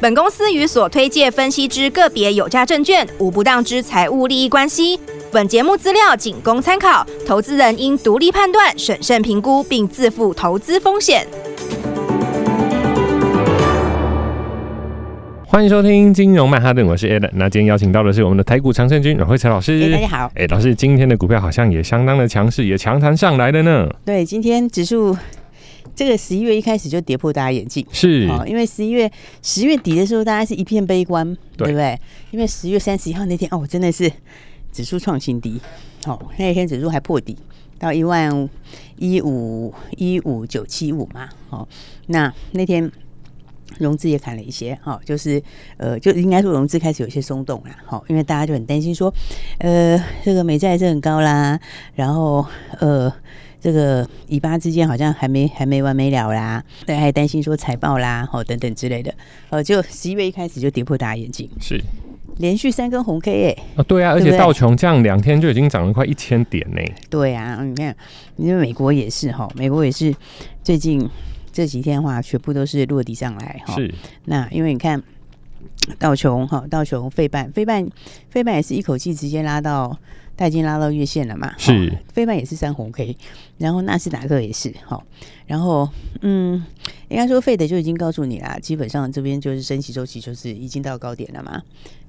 本公司与所推介分析之个别有价证券无不当之财务利益关系。本节目资料仅供参考，投资人应独立判断、审慎评估，并自负投资风险。欢迎收听金融曼哈顿，我是 Ed。那今天邀请到的是我们的台股常胜军阮慧慈老师。大家好。哎，老师，今天的股票好像也相当的强势，也强弹上来了呢。对，今天指数。这个十一月一开始就跌破大家眼镜，是。哦，因为十一月十月底的时候，大家是一片悲观，对，对不对？因为十月三十一号那天，哦，真的是指数创新低，哦，那一天指数还破底到一万一五一五九七五嘛，哦，那那天融资也砍了一些，哦，就是呃，就应该说融资开始有些松动了，好，哦，因为大家就很担心说，呃，这个美债是很高啦，然后呃。这个以巴之间好像还没还没完没了啦，大家还担心说财报啦，哦等等之类的，呃，就十一月一开始就跌破大家眼镜，是连续三根红 K 诶、欸，啊对啊，而且道琼这样两天就已经涨了快一千点呢。对啊，你看，因为美国也是哈，美国也是最近这几天的话，全部都是落地上来哈。是，那因为你看道琼哈，道琼费半费半费半也是一口气直接拉到。它已经拉到月线了嘛？是，费半也是三红 K，然后纳斯达克也是好，然后嗯，应该说费德就已经告诉你啦，基本上这边就是升息周期就是已经到高点了嘛。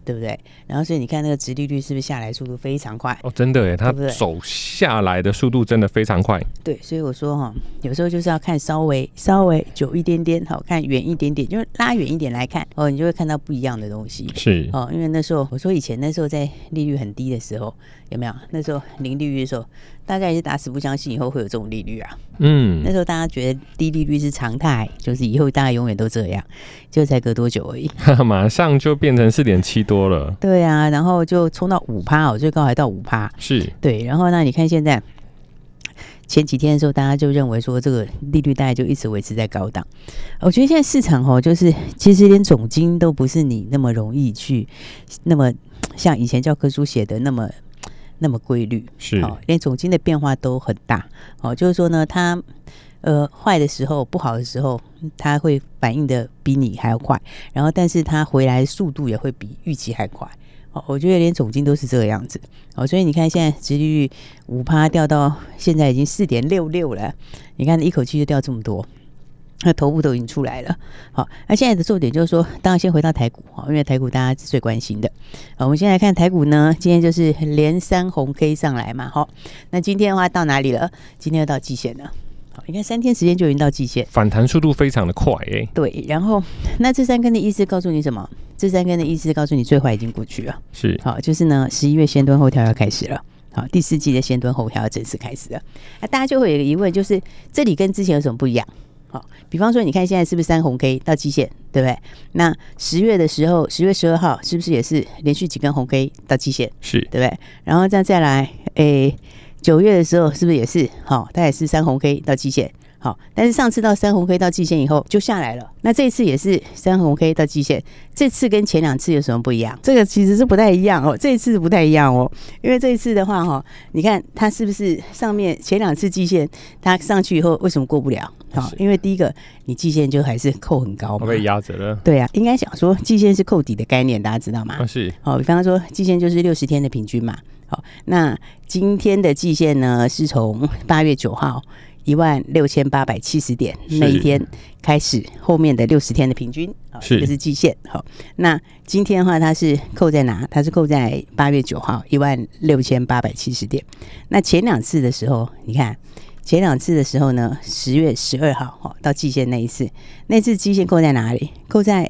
对不对？然后所以你看那个殖利率是不是下来速度非常快？哦，真的耶，它走下来的速度真的非常快。对，所以我说哈，有时候就是要看稍微稍微久一点点，好看远一点点，就是拉远一点来看哦，你就会看到不一样的东西。是哦，因为那时候我说以前那时候在利率很低的时候，有没有？那时候零利率的时候，大家也是打死不相信以后会有这种利率啊。嗯，那时候大家觉得低利率是常态，就是以后大概永远都这样，就才隔多久而已，马上就变成四点七多。了，对啊，然后就冲到五趴哦，最高还到五趴，是对。然后那你看现在前几天的时候，大家就认为说这个利率大概就一直维持在高档。我觉得现在市场哦，就是其实连总金都不是你那么容易去那么像以前教科书写的那么那么规律，是哦，连总金的变化都很大哦。就是说呢，它呃坏的时候、不好的时候，它会反应的比你还要快，然后但是它回来速度也会比预期还快。哦，我觉得连总金都是这个样子。哦，所以你看现在殖利率五趴掉到现在已经四点六六了，你看一口气就掉这么多，那头部都已经出来了。好，那现在的重点就是说，当然先回到台股哈，因为台股大家是最关心的。好，我们先来看台股呢，今天就是连三红 K 上来嘛。好，那今天的话到哪里了？今天要到季线了。好你看三天时间就已经到季线，反弹速度非常的快诶、欸。对，然后那这三根的意思告诉你什么？这三根的意思告诉你最坏已经过去了。是，好，就是呢，十一月先蹲后跳要开始了。好，第四季的先蹲后跳要正式开始了。那大家就会有一个疑问，就是这里跟之前有什么不一样？好，比方说你看现在是不是三红 K 到季线，对不对？那十月的时候，十月十二号是不是也是连续几根红 K 到季线？是对不对？然后再再来，诶。九月的时候是不是也是好？它也是三红 K 到季线，好，但是上次到三红 K 到季线以后就下来了。那这一次也是三红 K 到季线，这次跟前两次有什么不一样？这个其实是不太一样哦，这一次不太一样哦，因为这一次的话哈，你看它是不是上面前两次季线它上去以后为什么过不了？好，因为第一个你季线就还是扣很高嘛，被压着了。对啊，应该想说季线是扣底的概念，大家知道吗？是。好，比方说季线就是六十天的平均嘛。好，那今天的季线呢，是从八月九号一万六千八百七十点那一天开始，后面的六十天的平均，好，这个是季线。好，那今天的话，它是扣在哪？它是扣在八月九号一万六千八百七十点。那前两次的时候，你看前两次的时候呢，十月十二号哈到季线那一次，那次季线扣在哪里？扣在。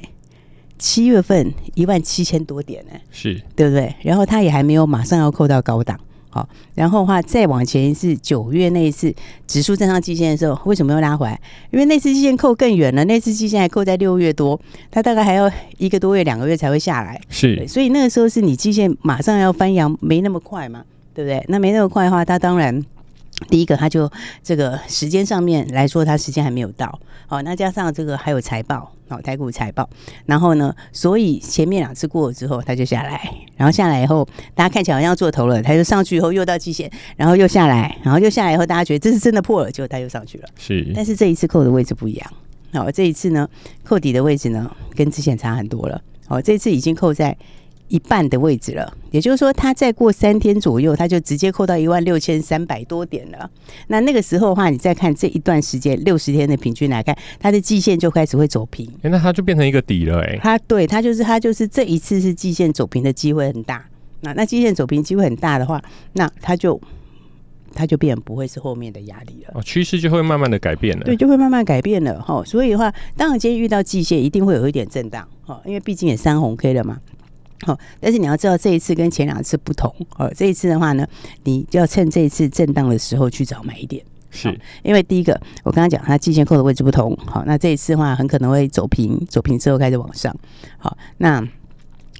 七月份一万七千多点呢，是，对不对？然后它也还没有马上要扣到高档，好，然后的话再往前一次九月那一次指数站上季线的时候，为什么又拉回来？因为那次季线扣更远了，那次季线还扣在六月多，它大概还要一个多月、两个月才会下来。是，所以那个时候是你季线马上要翻扬，没那么快嘛，对不对？那没那么快的话，它当然。第一个，他就这个时间上面来说，他时间还没有到。好，那加上这个还有财报，好，台股财报。然后呢，所以前面两次过了之后，他就下来。然后下来以后，大家看起来好像要做头了，他就上去以后又到季线，然后又下来，然后又下来以后，大家觉得这是真的破了，结果它又上去了。是。但是这一次扣的位置不一样。好，这一次呢，扣底的位置呢，跟之前差很多了。好，这次已经扣在。一半的位置了，也就是说，它再过三天左右，它就直接扣到一万六千三百多点了。那那个时候的话，你再看这一段时间六十天的平均来看，它的季线就开始会走平。欸、那它就变成一个底了哎、欸。它对它就是它就是这一次是季线走平的机会很大。那那季线走平机会很大的话，那它就它就变不会是后面的压力了。哦，趋势就会慢慢的改变了。对，就会慢慢改变了哈。所以的话，当然今天遇到季线，一定会有一点震荡哈，因为毕竟也三红 K 了嘛。好，但是你要知道这一次跟前两次不同哦。这一次的话呢，你就要趁这一次震荡的时候去找买点，是因为第一个我刚刚讲它季线扣的位置不同。好，那这一次的话很可能会走平，走平之后开始往上。好，那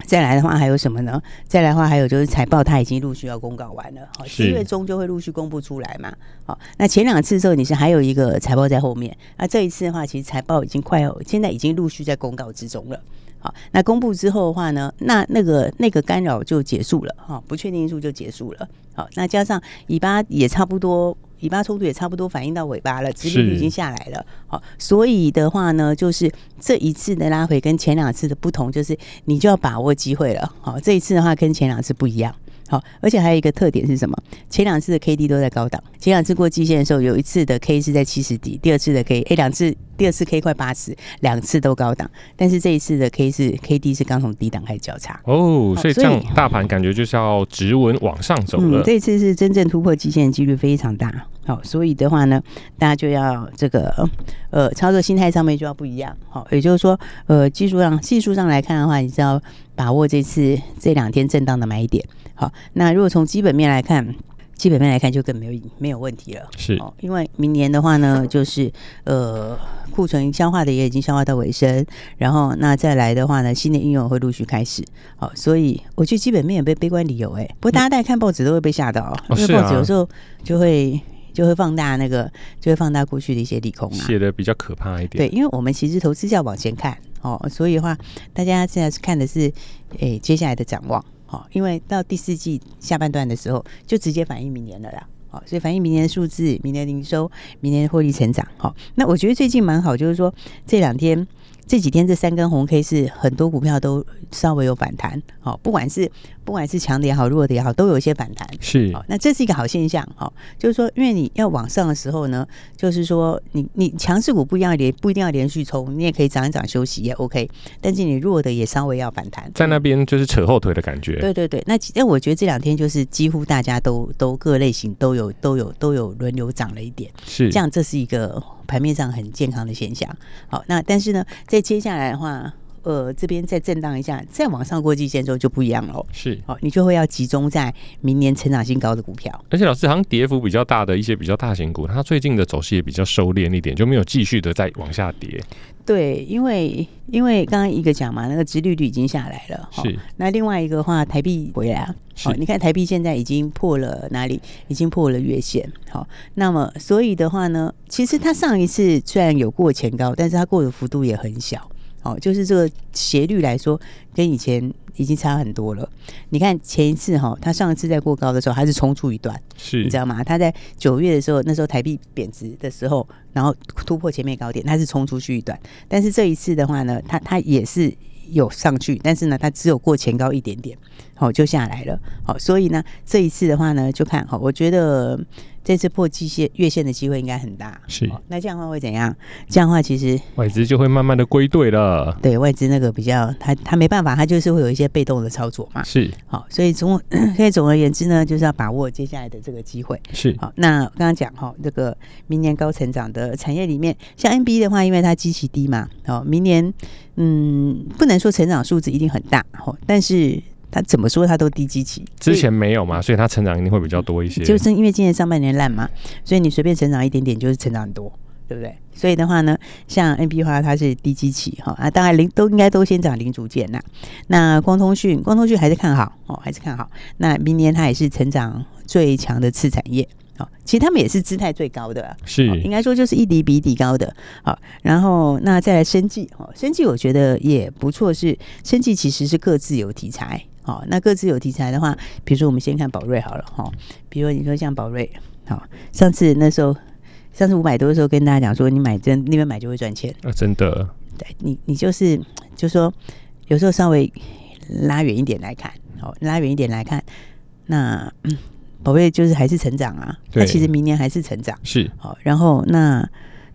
再来的话还有什么呢？再来的话还有就是财报它已经陆续要公告完了，好，七月中就会陆续公布出来嘛。好，那前两次之后你是还有一个财报在后面，那这一次的话其实财报已经快要，现在已经陆续在公告之中了。好，那公布之后的话呢，那那个那个干扰就结束了哈，不确定因素就结束了。好，那加上尾巴也差不多，尾巴冲突也差不多反映到尾巴了，殖利率已经下来了。好，所以的话呢，就是这一次的拉回跟前两次的不同，就是你就要把握机会了。好，这一次的话跟前两次不一样。好，而且还有一个特点是什么？前两次的 K D 都在高档，前两次过季线的时候，有一次的 K 是在七十底，第二次的 K，哎，两次，第二次 K 快八十，两次都高档，但是这一次的 K 是 K D 是刚从低档开始交叉。哦，所以这样大盘感觉就是要直稳往上走了。嗯，这次是真正突破极限的几率非常大。好，所以的话呢，大家就要这个呃，操作心态上面就要不一样。好，也就是说，呃，技术上技术上来看的话，你知道把握这次这两天震荡的买点。好，那如果从基本面来看，基本面来看就更没有没有问题了。是，哦，因为明年的话呢，就是呃库存消化的也已经消化到尾声，然后那再来的话呢，新的应用会陆续开始。好，所以我觉得基本面也被悲观理由哎，不过大家在看报纸都会被吓到，因为报纸有时候就会就会放大那个，就会放大过去的一些利空啊，写的比较可怕一点。对，因为我们其实投资要往前看哦，所以的话大家现在是看的是诶接下来的展望。好，因为到第四季下半段的时候，就直接反映明年了啦。好，所以反映明年的数字、明年营收、明年获利成长。好，那我觉得最近蛮好，就是说这两天。这几天这三根红 K 是很多股票都稍微有反弹，好，不管是不管是强的也好，弱的也好，都有一些反弹，是，那这是一个好现象，哈，就是说，因为你要往上的时候呢，就是说你你强势股不一样连不一定要连续冲，你也可以涨一涨休息也 OK，但是你弱的也稍微要反弹，在那边就是扯后腿的感觉，对对对，那那我觉得这两天就是几乎大家都都各类型都有都有都有轮流涨了一点，是。这样，这是一个。盘面上很健康的现象，好，那但是呢，在接下来的话，呃，这边再震荡一下，再往上过季线之后就不一样了，是，好，你就会要集中在明年成长性高的股票。而且老师，好像跌幅比较大的一些比较大型股，它最近的走势也比较收敛一点，就没有继续的再往下跌。对，因为因为刚刚一个讲嘛，那个殖利率已经下来了，是。那另外一个的话，台币回来，好，你看台币现在已经破了哪里？已经破了月线，好。那么所以的话呢，其实它上一次虽然有过前高，但是它过的幅度也很小，好，就是这个斜率来说，跟以前。已经差很多了。你看前一次哈，它上一次在过高的时候，还是冲出一段，是你知道吗？它在九月的时候，那时候台币贬值的时候，然后突破前面高点，它是冲出去一段。但是这一次的话呢，它它也是有上去，但是呢，它只有过前高一点点，好就下来了。好，所以呢，这一次的话呢，就看好，我觉得。这次破季线月线的机会应该很大，是、哦。那这样的话会怎样？这样的话其实外资就会慢慢的归队了。对外资那个比较，他他没办法，他就是会有一些被动的操作嘛。是。好、哦，所以总 所以总而言之呢，就是要把握接下来的这个机会。是。好，那刚刚讲哈，这个明年高成长的产业里面，像 NB 的话，因为它基期低嘛，哦，明年嗯不能说成长数字一定很大，哦，但是它怎么说他都低基期，之前没有嘛，所以他成长一定会比较多一些。就是因为今年上半年烂嘛，所以你随便成长一点点就是成长很多，对不对？所以的话呢，像 NB 的话它是低基期哈啊，当然零都应该都先涨零组件呐。那光通讯，光通讯还是看好哦，还是看好。那明年它也是成长最强的次产业。其实他们也是姿态最高的，是应该说就是一底比一底高的。好，然后那再来生技，哦，生技我觉得也不错，是生技其实是各自有题材。好，那各自有题材的话，比如说我们先看宝瑞好了，哈，比如说你说像宝瑞，好，上次那时候上次五百多的时候跟大家讲说，你买真那边买就会赚钱啊，真的。对你，你就是就说有时候稍微拉远一点来看，好，拉远一点来看，那。宝贝就是还是成长啊，它其实明年还是成长，是好。然后那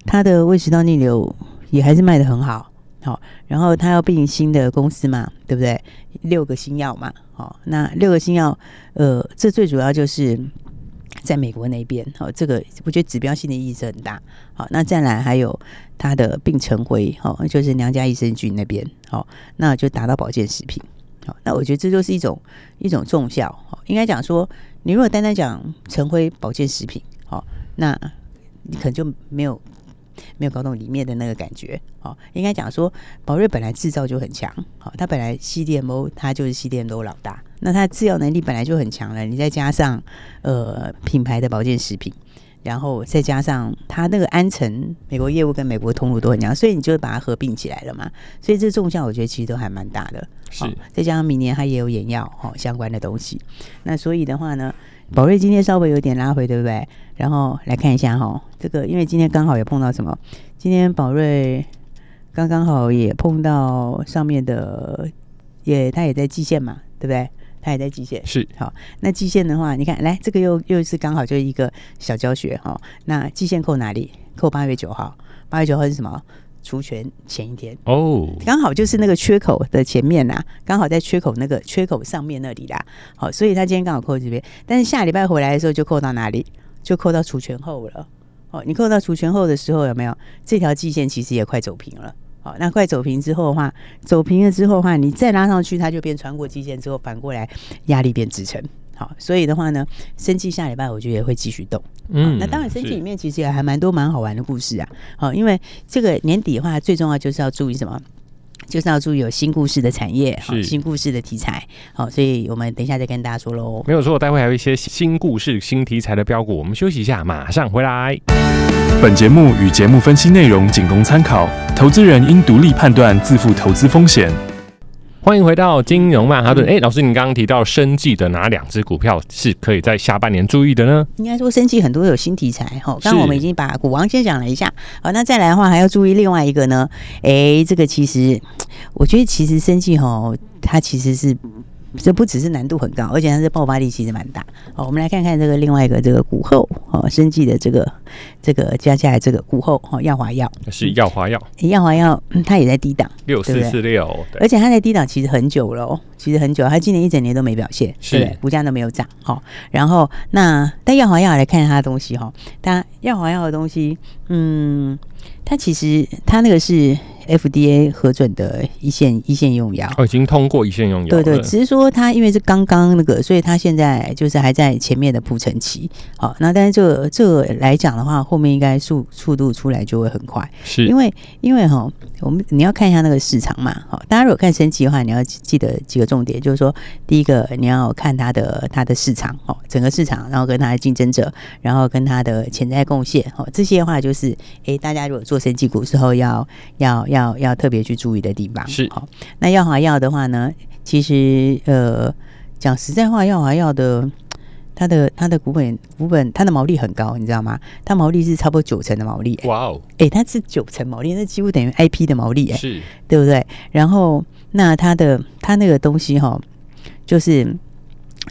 它的胃食道逆流也还是卖的很好，好。然后它要并新的公司嘛，对不对？六个新药嘛，好。那六个新药，呃，这最主要就是在美国那边，好。这个我觉得指标性的意义是很大，好。那再来还有它的并成辉，好，就是娘家益生菌那边，好，那就达到保健食品，好。那我觉得这就是一种一种重效，好，应该讲说。你如果单单讲成辉保健食品，好，那你可能就没有没有搞懂里面的那个感觉，好，应该讲说宝瑞本来制造就很强，好，它本来 CDMO 它就是 CDMO 老大，那它制药能力本来就很强了，你再加上呃品牌的保健食品，然后再加上它那个安诚美国业务跟美国通路都很强，所以你就把它合并起来了嘛，所以这综效我觉得其实都还蛮大的。是，再加上明年它也有眼药哈相关的东西，那所以的话呢，宝瑞今天稍微有点拉回，对不对？然后来看一下哈，这个因为今天刚好也碰到什么？今天宝瑞刚刚好也碰到上面的，也它也在季线嘛，对不对？它也在季线，是好。那季线的话，你看来这个又又是刚好就是一个小教学哈。那季线扣哪里？扣八月九号，八月九号是什么？除权前一天哦，刚好就是那个缺口的前面呐，刚好在缺口那个缺口上面那里啦。好，所以他今天刚好扣这边，但是下礼拜回来的时候就扣到哪里？就扣到除权后了。哦，你扣到除权后的时候有没有这条季线其实也快走平了？好，那快走平之后的话，走平了之后的话，你再拉上去，它就变穿过季线之后反过来压力变支撑。好，所以的话呢，生技下礼拜我觉得也会继续动。嗯，那当然，生技里面其实也还蛮多蛮好玩的故事啊。好，因为这个年底的话，最重要就是要注意什么？就是要注意有新故事的产业，好，新故事的题材。好，所以我们等一下再跟大家说喽。没有错，待会还有一些新故事、新题材的标股。我们休息一下，马上回来。本节目与节目分析内容仅供参考，投资人应独立判断，自负投资风险。欢迎回到金融曼哈顿。哎，老师，你刚刚提到生技的哪两只股票是可以在下半年注意的呢？应该说生技很多有新题材哈。刚刚我们已经把股王先讲了一下，好，那再来的话还要注意另外一个呢。哎，这个其实我觉得其实生技哈，它其实是。这不只是难度很高，而且它的爆发力其实蛮大。好，我们来看看这个另外一个这个股后哦，生技的这个这个加起来这个股后哦，耀华药是耀华药，耀华药它也在低档六四四六，而且它在低档其实很久了哦，其实很久，它今年一整年都没表现，是对，股价都没有涨。好，然后那但耀华药来看它的东西哈，它耀华药的东西，嗯，它其实它那个是。FDA 核准的一线一线用药，哦，已经通过一线用药。对对，只是说它因为是刚刚那个，所以它现在就是还在前面的铺陈期。好，那但是这个这个来讲的话，后面应该速速度出来就会很快。是，因为因为哈，我们你要看一下那个市场嘛。好，大家如果看升级的话，你要记得几个重点，就是说，第一个你要看它的它的市场哦，整个市场，然后跟它的竞争者，然后跟它的潜在贡献哦，这些的话就是，哎，大家如果做升级股时候要要要。要要特别去注意的地方是好。那耀华药的话呢，其实呃，讲实在话，耀华药的它的它的股本股本它的毛利很高，你知道吗？它毛利是差不多九成的毛利。哇哦，哎，它是九成毛利，那几乎等于 IP 的毛利，哎，是，对不对？然后那它的它那个东西哈，就是。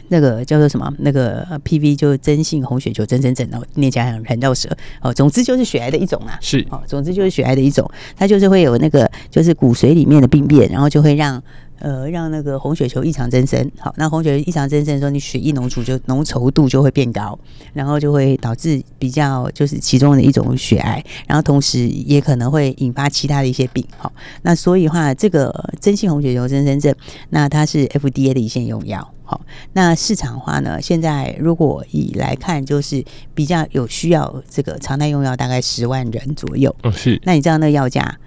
那个叫做什么？那个 PV 就真性红血球增生症哦，念起来很很绕舌哦。总之就是血癌的一种啊，是哦，总之就是血癌的一种，它就是会有那个就是骨髓里面的病变，然后就会让呃，让那个红血球异常增生。好，那红血球异常增生的时候，你血液浓稠就浓稠度就会变高，然后就会导致比较就是其中的一种血癌，然后同时也可能会引发其他的一些病。好，那所以的话，这个真性红血球增生症，那它是 FDA 的一线用药。好，那市场化呢，现在如果以来看，就是比较有需要这个常态用药，大概十万人左右。哦，是。那你知道那个药价？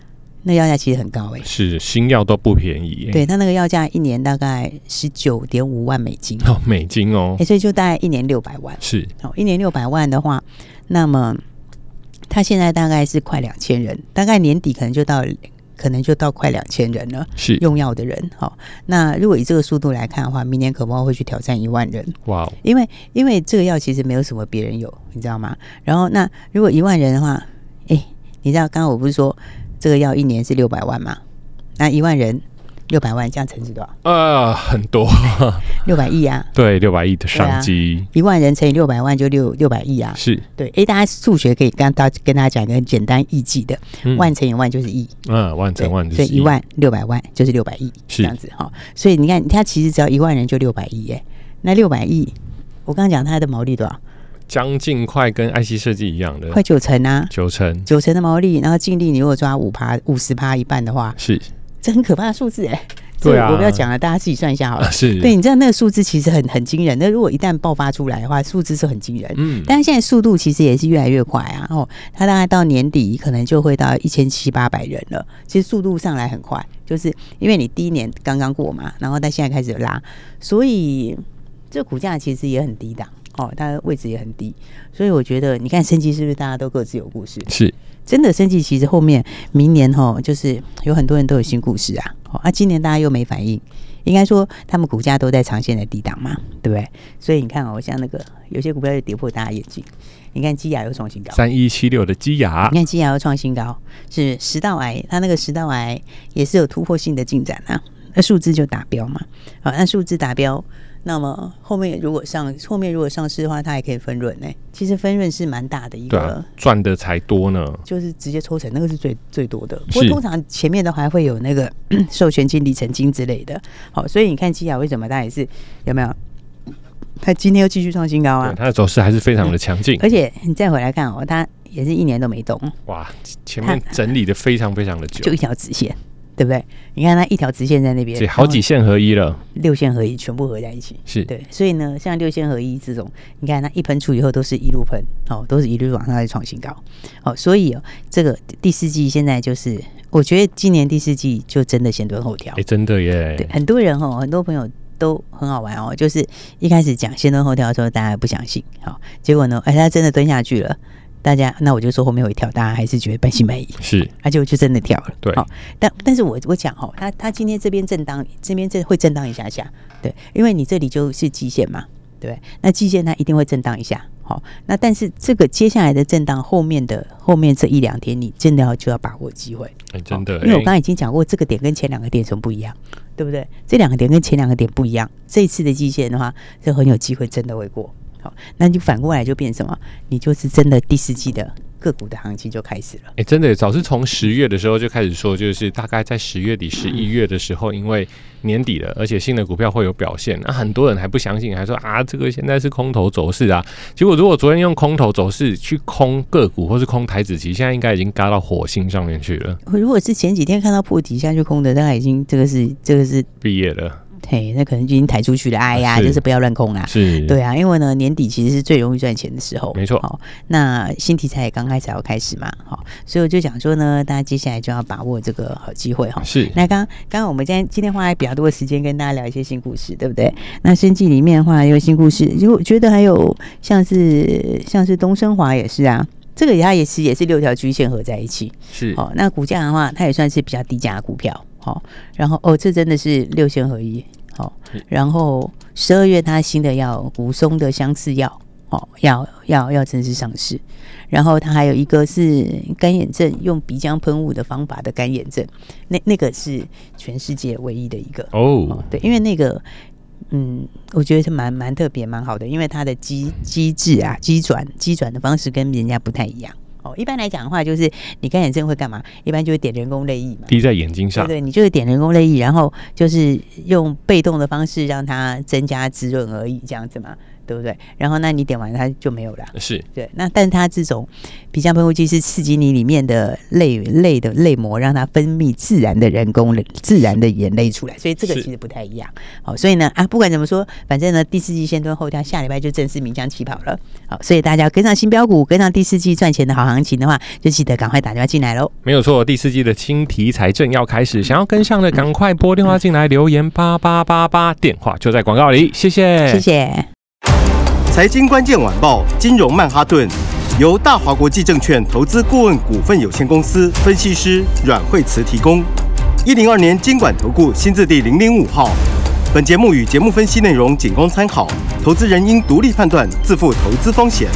那药价其实很高哎、欸，是新药都不便宜、欸。对，它那个药价一年大概十九点五万美金哦，美金哦，哎、欸，所以就大概一年六百万。是，哦，一年六百万的话，那么它现在大概是快两千人，大概年底可能就到，可能就到快两千人了。是用药的人，好，那如果以这个速度来看的话，明年可能会去挑战一万人。哇哦，因为因为这个药其实没有什么别人有，你知道吗？然后那如果一万人的话，哎、欸，你知道刚刚我不是说？这个药一年是六百万嘛？那一万人六百万，这样乘是多少？呃，很多，六百亿啊！对，六百亿的商机，一万人乘以六百万就六六百亿啊！是对。哎，大家数学可以跟大跟大家讲一个很简单易记的，嗯、万乘以万就是亿。嗯，万乘万就是亿。所以一万六百万就是六百亿，是这样子哈。所以你看，它其实只要一万人就六百亿耶。那六百亿，我刚刚讲它的毛利多少？将近快跟 IC 设计一样的，快九成啊，九成九成的毛利，然后净利你如果抓五趴、五十趴一半的话，是这很可怕的数字哎、欸。对啊，我不要讲了，大家自己算一下好了。是，对，你知道那个数字其实很很惊人。那如果一旦爆发出来的话，数字是很惊人。嗯，但是现在速度其实也是越来越快啊。哦，它大概到年底可能就会到一千七八百人了。其实速度上来很快，就是因为你第一年刚刚过嘛，然后到现在开始拉，所以这股价其实也很低档。哦，它的位置也很低，所以我觉得，你看生技是不是大家都各自有故事？是，真的生技其实后面明年哈，就是有很多人都有新故事啊。哦，啊，今年大家又没反应，应该说他们股价都在长线的低档嘛，对不对？所以你看哦，像那个有些股票就跌破大家眼镜，你看基亚又创新高，三一七六的基亚，你看基亚又创新高，是食道癌，它那个食道癌也是有突破性的进展啊，那数字就达标嘛，好，那数字达标。那么后面如果上后面如果上市的话，它还可以分润呢。其实分润是蛮大的一个，赚、啊、的才多呢。就是直接抽成，那个是最最多的。不过通常前面都还会有那个 授权金、里程金之类的。好，所以你看基亚为什么它也是有没有？它今天又继续创新高啊！它的走势还是非常的强劲、嗯。而且你再回来看哦，它也是一年都没动。哇，前面整理的非常非常的久，就一条直线。对不对？你看它一条直线在那边，好几线合一了，六线合一全部合在一起，是对。所以呢，像六线合一这种，你看它一喷出以后，都是一路喷，哦，都是一路往上在创新高，哦，所以哦，这个第四季现在就是，我觉得今年第四季就真的先蹲后跳，哎，真的耶。对，很多人哦，很多朋友都很好玩哦，就是一开始讲先蹲后跳的时候，大家不相信，好、哦，结果呢，哎，他真的蹲下去了。大家，那我就说后面会跳，大家还是觉得半信半疑。是，他就就真的跳了。对，好，但但是我我讲哈，他他今天这边震荡，这边这会震荡一下下，对，因为你这里就是季线嘛，对，那季线它一定会震荡一下，好，那但是这个接下来的震荡后面的后面这一两天，你真的要就要把握机会，欸，真的，因为我刚刚已经讲过，这个点跟前两个点什么不一样，对不对？这两个点跟前两个点不一样，这一次的季线的话，就很有机会真的会过。好，那就反过来就变什么？你就是真的第四季的个股的行情就开始了。哎、欸，真的，早是从十月的时候就开始说，就是大概在十月底、十一月的时候，因为年底了，而且新的股票会有表现，那很多人还不相信，还说啊，这个现在是空头走势啊。结果如果昨天用空头走势去空个股，或是空台指期，现在应该已经嘎到火星上面去了。如果是前几天看到破底下去空的，大概已经这个是这个是毕业了。嘿，那可能就已经抬出去了。哎呀，就是不要乱空啊。是，对啊，因为呢，年底其实是最容易赚钱的时候。没错。好，那新题材也刚开始要开始嘛。好，所以我就讲说呢，大家接下来就要把握这个好机会哈。是。那刚刚刚我们今天今天花了比较多的时间跟大家聊一些新故事，对不对？那生技里面的话有新故事，如果觉得还有像是像是东升华也是啊，这个它也是也是六条均线合在一起。是。哦，那股价的话，它也算是比较低价的股票。好，然后哦，这真的是六线合一。好，然后十二月它新的药武松的相似药，哦，要要要正式上市。然后它还有一个是干眼症用鼻腔喷雾的方法的干眼症，那那个是全世界唯一的一个哦，哦。对，因为那个嗯，我觉得是蛮蛮特别蛮好的，因为它的机机制啊，机转机转的方式跟人家不太一样。哦，一般来讲的话，就是你干眼症会干嘛？一般就会点人工泪液嘛，滴在眼睛上。对，对，你就是点人工泪液，然后就是用被动的方式让它增加滋润而已，这样子嘛。对不对？然后那你点完它就没有了。是对。那但它这种皮下喷雾剂是刺激你里面的泪泪的泪膜，让它分泌自然的人工自然的眼泪出来，所以这个其实不太一样。好，所以呢啊，不管怎么说，反正呢第四季先蹲后跳，下礼拜就正式鸣枪起跑了。好，所以大家跟上新标股，跟上第四季赚钱的好行情的话，就记得赶快打电话进来喽。没有错，第四季的新题材正要开始，想要跟上的赶快拨电话进来留言八八八八，电话就在广告里。谢谢，谢谢。财经关键晚报，金融曼哈顿，由大华国际证券投资顾问股份有限公司分析师阮惠慈提供。一零二年监管投顾新字第零零五号。本节目与节目分析内容仅供参考，投资人应独立判断，自负投资风险。